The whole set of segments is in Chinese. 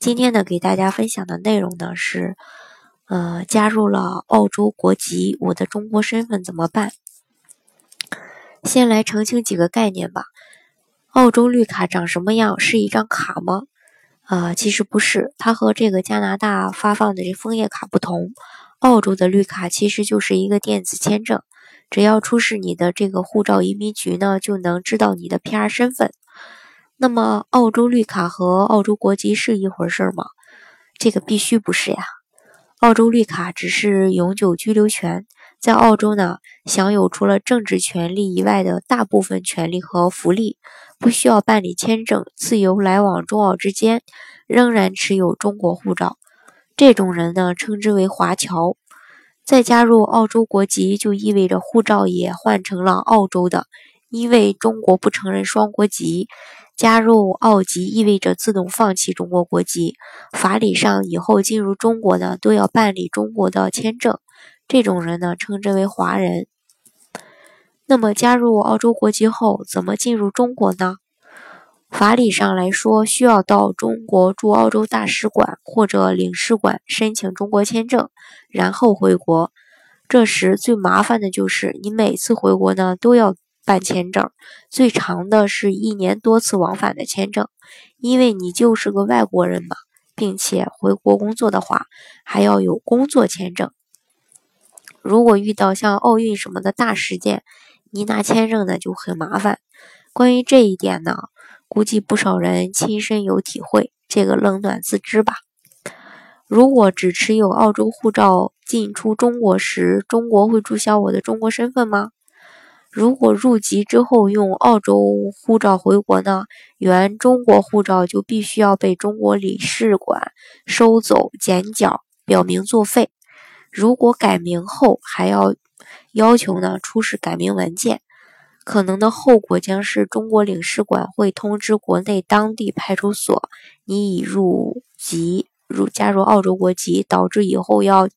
今天呢，给大家分享的内容呢是，呃，加入了澳洲国籍，我的中国身份怎么办？先来澄清几个概念吧。澳洲绿卡长什么样？是一张卡吗？啊，其实不是，它和这个加拿大发放的这枫叶卡不同。澳洲的绿卡其实就是一个电子签证，只要出示你的这个护照，移民局呢就能知道你的 PR 身份。那么，澳洲绿卡和澳洲国籍是一回事儿吗？这个必须不是呀。澳洲绿卡只是永久居留权，在澳洲呢，享有除了政治权利以外的大部分权利和福利，不需要办理签证，自由来往中澳之间，仍然持有中国护照。这种人呢，称之为华侨。再加入澳洲国籍，就意味着护照也换成了澳洲的，因为中国不承认双国籍。加入澳籍意味着自动放弃中国国籍，法理上以后进入中国呢都要办理中国的签证。这种人呢称之为华人。那么加入澳洲国籍后怎么进入中国呢？法理上来说，需要到中国驻澳洲大使馆或者领事馆申请中国签证，然后回国。这时最麻烦的就是你每次回国呢都要。办签证最长的是一年多次往返的签证，因为你就是个外国人嘛，并且回国工作的话，还要有工作签证。如果遇到像奥运什么的大事件，你拿签证呢就很麻烦。关于这一点呢，估计不少人亲身有体会，这个冷暖自知吧。如果只持有澳洲护照进出中国时，中国会注销我的中国身份吗？如果入籍之后用澳洲护照回国呢，原中国护照就必须要被中国领事馆收走剪角，表明作废。如果改名后还要要求呢出示改名文件，可能的后果将是中国领事馆会通知国内当地派出所，你已入籍入加入澳洲国籍，导致以后要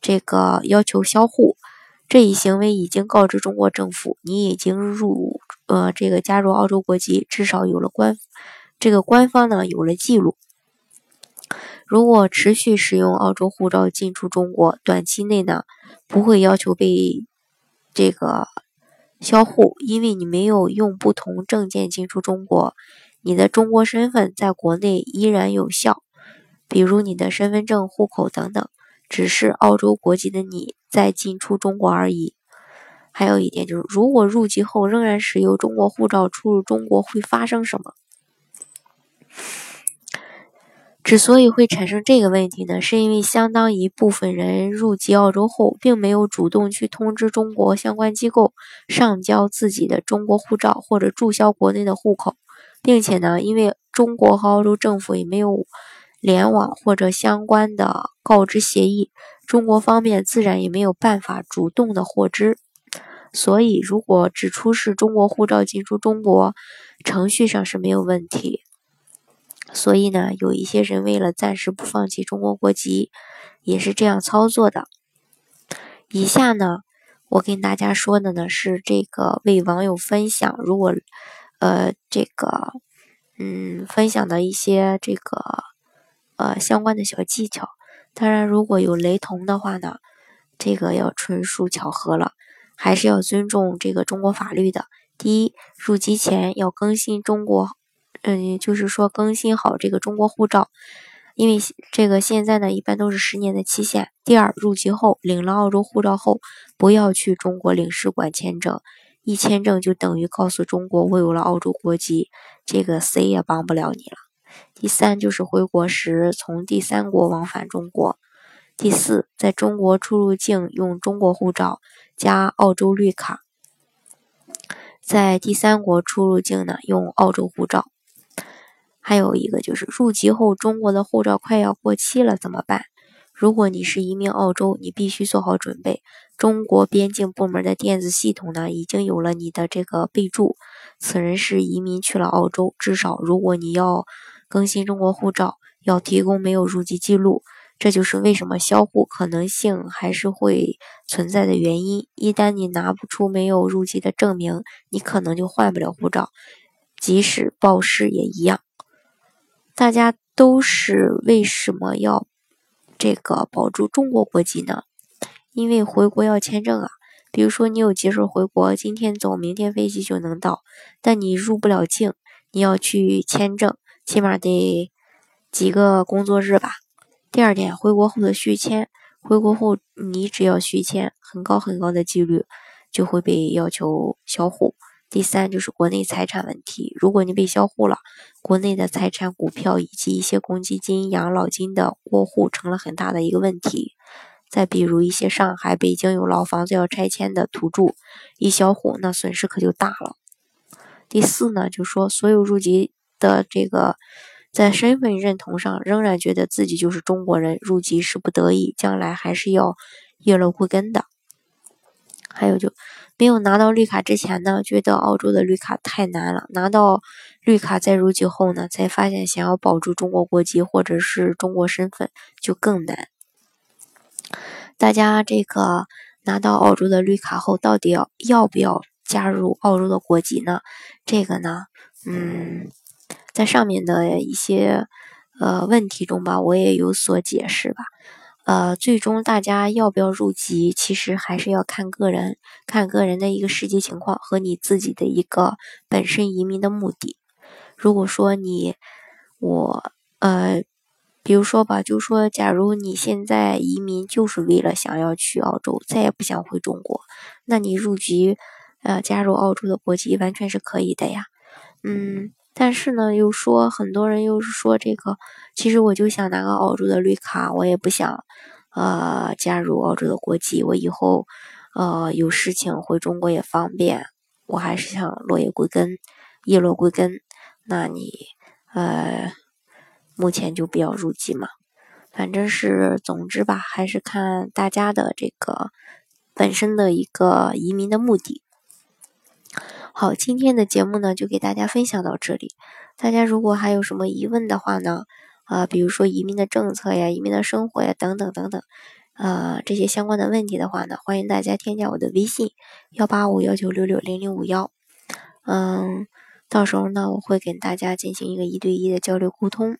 这个要求销户。这一行为已经告知中国政府，你已经入呃这个加入澳洲国籍，至少有了官这个官方呢有了记录。如果持续使用澳洲护照进出中国，短期内呢不会要求被这个销户，因为你没有用不同证件进出中国，你的中国身份在国内依然有效，比如你的身份证、户口等等。只是澳洲国籍的你在进出中国而已。还有一点就是，如果入籍后仍然使用中国护照出入中国，会发生什么？之所以会产生这个问题呢，是因为相当一部分人入籍澳洲后，并没有主动去通知中国相关机构上交自己的中国护照或者注销国内的户口，并且呢，因为中国和澳洲政府也没有。联网或者相关的告知协议，中国方面自然也没有办法主动的获知。所以，如果只出示中国护照进出中国，程序上是没有问题。所以呢，有一些人为了暂时不放弃中国国籍，也是这样操作的。以下呢，我跟大家说的呢是这个为网友分享，如果呃这个嗯分享的一些这个。呃，相关的小技巧，当然如果有雷同的话呢，这个要纯属巧合了，还是要尊重这个中国法律的。第一，入籍前要更新中国，嗯，就是说更新好这个中国护照，因为这个现在呢一般都是十年的期限。第二，入籍后领了澳洲护照后，不要去中国领事馆签证，一签证就等于告诉中国我有了澳洲国籍，这个谁也帮不了你了。第三就是回国时从第三国往返中国。第四，在中国出入境用中国护照加澳洲绿卡，在第三国出入境呢用澳洲护照。还有一个就是入籍后中国的护照快要过期了怎么办？如果你是移民澳洲，你必须做好准备。中国边境部门的电子系统呢，已经有了你的这个备注，此人是移民去了澳洲。至少，如果你要更新中国护照，要提供没有入籍记录。这就是为什么销户可能性还是会存在的原因。一旦你拿不出没有入籍的证明，你可能就换不了护照，即使报失也一样。大家都是为什么要这个保住中国国籍呢？因为回国要签证啊，比如说你有急事回国，今天走，明天飞机就能到，但你入不了境，你要去签证，起码得几个工作日吧。第二点，回国后的续签，回国后你只要续签，很高很高的几率就会被要求销户。第三就是国内财产问题，如果你被销户了，国内的财产、股票以及一些公积金、养老金的过户成了很大的一个问题。再比如一些上海、北京有老房子要拆迁的土著，一销户那损失可就大了。第四呢，就说所有入籍的这个，在身份认同上仍然觉得自己就是中国人，入籍是不得已，将来还是要叶落归根的。还有就没有拿到绿卡之前呢，觉得澳洲的绿卡太难了；拿到绿卡再入籍后呢，才发现想要保住中国国籍或者是中国身份就更难。大家这个拿到澳洲的绿卡后，到底要要不要加入澳洲的国籍呢？这个呢，嗯，在上面的一些呃问题中吧，我也有所解释吧。呃，最终大家要不要入籍，其实还是要看个人，看个人的一个实际情况和你自己的一个本身移民的目的。如果说你我呃。比如说吧，就说假如你现在移民就是为了想要去澳洲，再也不想回中国，那你入籍，呃，加入澳洲的国籍完全是可以的呀。嗯，但是呢，又说很多人又是说这个，其实我就想拿个澳洲的绿卡，我也不想，呃，加入澳洲的国籍，我以后，呃，有事情回中国也方便，我还是想落叶归根，叶落归根。那你，呃。目前就不要入籍嘛，反正是总之吧，还是看大家的这个本身的一个移民的目的。好，今天的节目呢就给大家分享到这里。大家如果还有什么疑问的话呢，啊，比如说移民的政策呀、移民的生活呀等等等等，呃，这些相关的问题的话呢，欢迎大家添加我的微信幺八五幺九六六零零五幺，嗯。到时候呢，我会给大家进行一个一对一的交流沟通，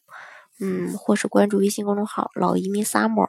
嗯，或是关注微信公众号“老移民 summer”，